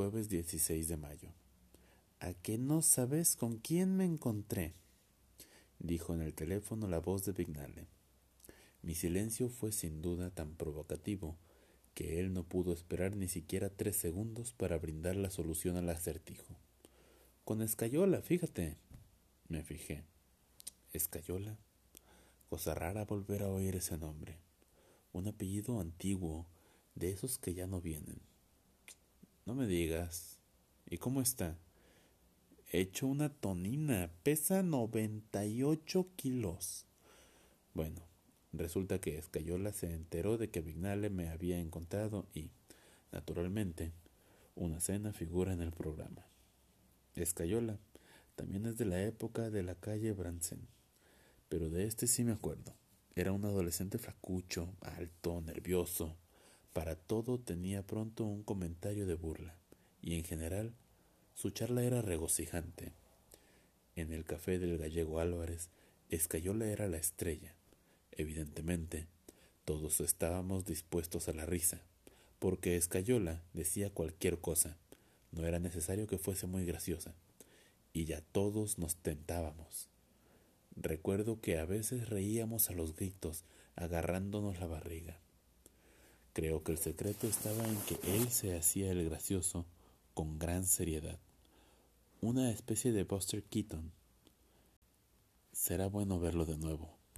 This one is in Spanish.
jueves 16 de mayo. ¿A qué no sabes con quién me encontré? dijo en el teléfono la voz de Vignale. Mi silencio fue sin duda tan provocativo que él no pudo esperar ni siquiera tres segundos para brindar la solución al acertijo. Con Escayola, fíjate. Me fijé. Escayola. Cosa rara volver a oír ese nombre. Un apellido antiguo, de esos que ya no vienen. No me digas. ¿Y cómo está? Hecho una tonina. Pesa 98 kilos. Bueno, resulta que Escayola se enteró de que Vignale me había encontrado y, naturalmente, una cena figura en el programa. Escayola también es de la época de la calle Bransen, pero de este sí me acuerdo. Era un adolescente flacucho, alto, nervioso. Para todo tenía pronto un comentario de burla, y en general su charla era regocijante. En el café del gallego Álvarez, Escayola era la estrella. Evidentemente, todos estábamos dispuestos a la risa, porque Escayola decía cualquier cosa. No era necesario que fuese muy graciosa, y ya todos nos tentábamos. Recuerdo que a veces reíamos a los gritos, agarrándonos la barriga. Creo que el secreto estaba en que él se hacía el gracioso con gran seriedad. Una especie de Buster Keaton. Será bueno verlo de nuevo.